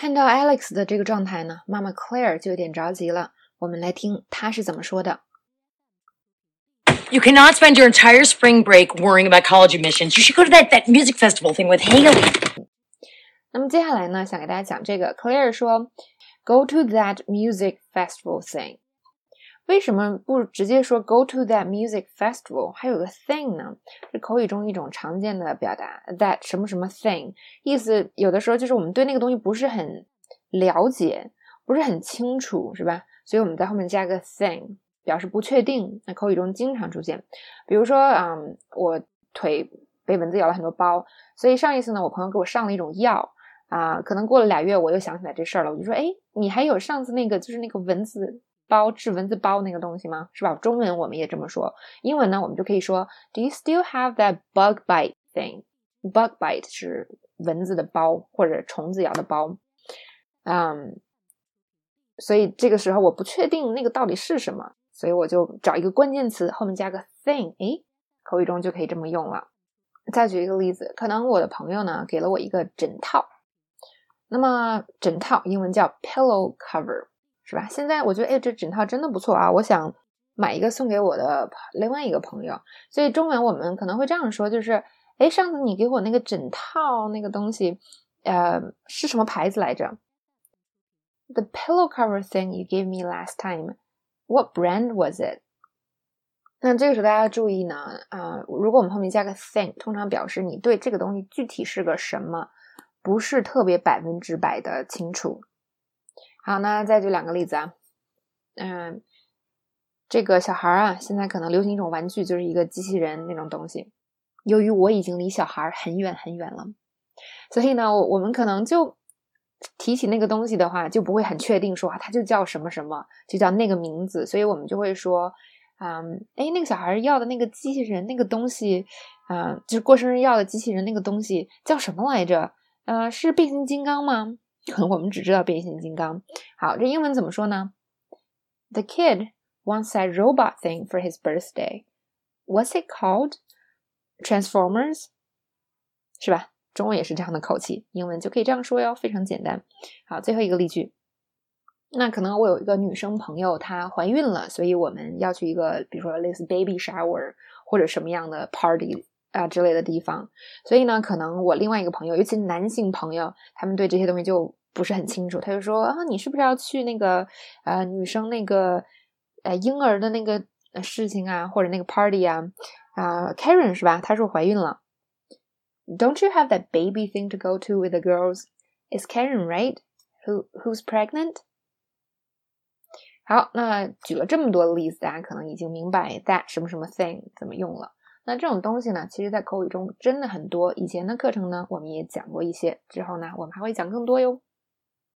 看到 Alex 的这个状态呢，妈妈 Claire 就有点着急了。我们来听她是怎么说的。You cannot spend your entire spring break worrying about college admissions. You should go to that, that music festival thing with Haley. 那么接下来呢，想给大家讲这个 Claire 说，Go to that music festival thing。 为什么不直接说 Go to that music festival？还有个 thing 呢？是口语中一种常见的表达，that 什么什么 thing，意思有的时候就是我们对那个东西不是很了解，不是很清楚，是吧？所以我们在后面加个 thing，表示不确定。那口语中经常出现，比如说啊，我腿被蚊子咬了很多包，所以上一次呢，我朋友给我上了一种药。啊，可能过了俩月，我又想起来这事儿了。我就说，哎，你还有上次那个，就是那个蚊子包治蚊子包那个东西吗？是吧？中文我们也这么说，英文呢，我们就可以说，Do you still have that bug bite thing？Bug bite 是蚊子的包或者虫子咬的包。嗯，所以这个时候我不确定那个到底是什么，所以我就找一个关键词后面加个 thing，哎，口语中就可以这么用了。再举一个例子，可能我的朋友呢给了我一个枕套。那么枕套英文叫 pillow cover，是吧？现在我觉得，哎，这枕套真的不错啊！我想买一个送给我的另外一个朋友。所以中文我们可能会这样说，就是，哎，上次你给我那个枕套那个东西，呃，是什么牌子来着？The pillow cover thing you gave me last time, what brand was it？那这个时候大家要注意呢，啊，如果我们后面加个 thing，通常表示你对这个东西具体是个什么。不是特别百分之百的清楚。好，那再举两个例子啊，嗯，这个小孩啊，现在可能流行一种玩具，就是一个机器人那种东西。由于我已经离小孩很远很远了，所以呢，我我们可能就提起那个东西的话，就不会很确定说啊，它就叫什么什么，就叫那个名字。所以我们就会说，嗯，哎，那个小孩要的那个机器人那个东西，啊，就是过生日要的机器人那个东西叫什么来着？呃，是变形金刚吗？可 能我们只知道变形金刚。好，这英文怎么说呢？The kid wants a robot thing for his birthday. What's it called? Transformers，是吧？中文也是这样的口气，英文就可以这样说哟，非常简单。好，最后一个例句。那可能我有一个女生朋友，她怀孕了，所以我们要去一个，比如说类似 baby shower 或者什么样的 party。啊之类的地方，所以呢，可能我另外一个朋友，尤其男性朋友，他们对这些东西就不是很清楚。他就说啊，你是不是要去那个呃女生那个呃婴儿的那个事情啊，或者那个 party 啊？啊，Karen 是吧？她说怀孕了。Don't you have that baby thing to go to with the girls? Is Karen right? Who who's pregnant? 好，那举了这么多例子，大家可能已经明白 that 什么什么 thing 怎么用了。那这种东西呢，其实，在口语中真的很多。以前的课程呢，我们也讲过一些，之后呢，我们还会讲更多哟。